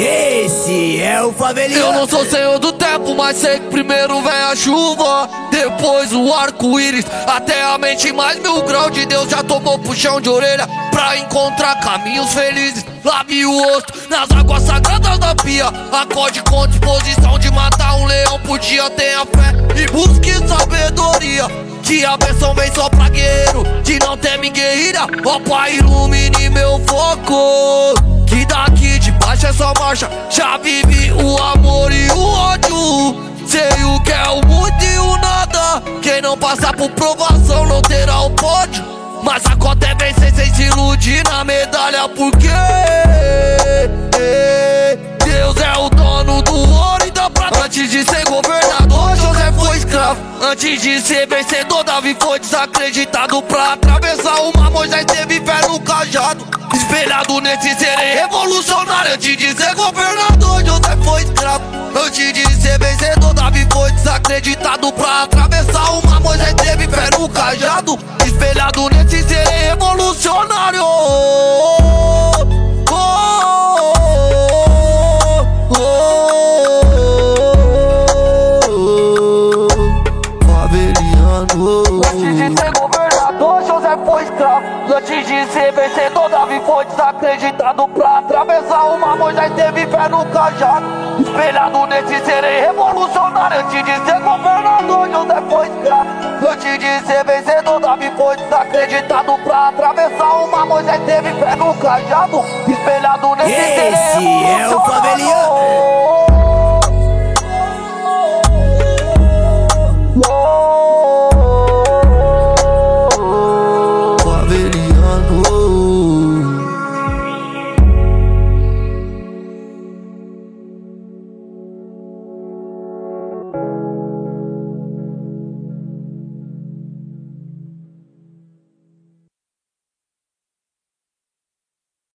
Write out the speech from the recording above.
é o faveliano. Eu não sou senhor do tempo, mas sei que primeiro vem a chuva, depois o arco-íris, até a mente mais mil graus de Deus já tomou puxão de orelha pra encontrar caminhos felizes. Lave o rosto nas águas sagradas da pia. Acorde com disposição de matar um leão por dia. Tenha fé e busque sabedoria. Que a bênção vem só pra guerreiro. De não teme guerrilha. Ó Pai, ilumine meu foco. Marcha. Já vive o amor e o ódio. Sei o que é o muito e o nada. Quem não passar por provação não terá o pódio. Mas a cota é vencer sem se iludir na medalha, porque Deus é o dono do ouro e da prata. Antes de ser governador, José foi escravo. Antes de ser vencedor, Davi foi desacreditado. Pra atravessar uma Moisés teve fé no cajado. Espelhado nesse serei revolucionário. Antes de ser governador, José foi escravo. Antes de ser vencedor, Davi foi desacreditado. Pra atravessar uma Moisés teve fé no cajado. Espelhado nesse governador, José foi escravo. Antes de ser vencedor, Davi foi desacreditado. Pra atravessar uma Moisés teve fé no cajado. Espelhado nesse serei revolucionário. Antes de ser governador, José foi escravo. Antes de ser vencedor, Davi foi desacreditado. Pra atravessar uma Moisés teve fé no cajado. Espelhado nesse serei Esse é o revolucionário.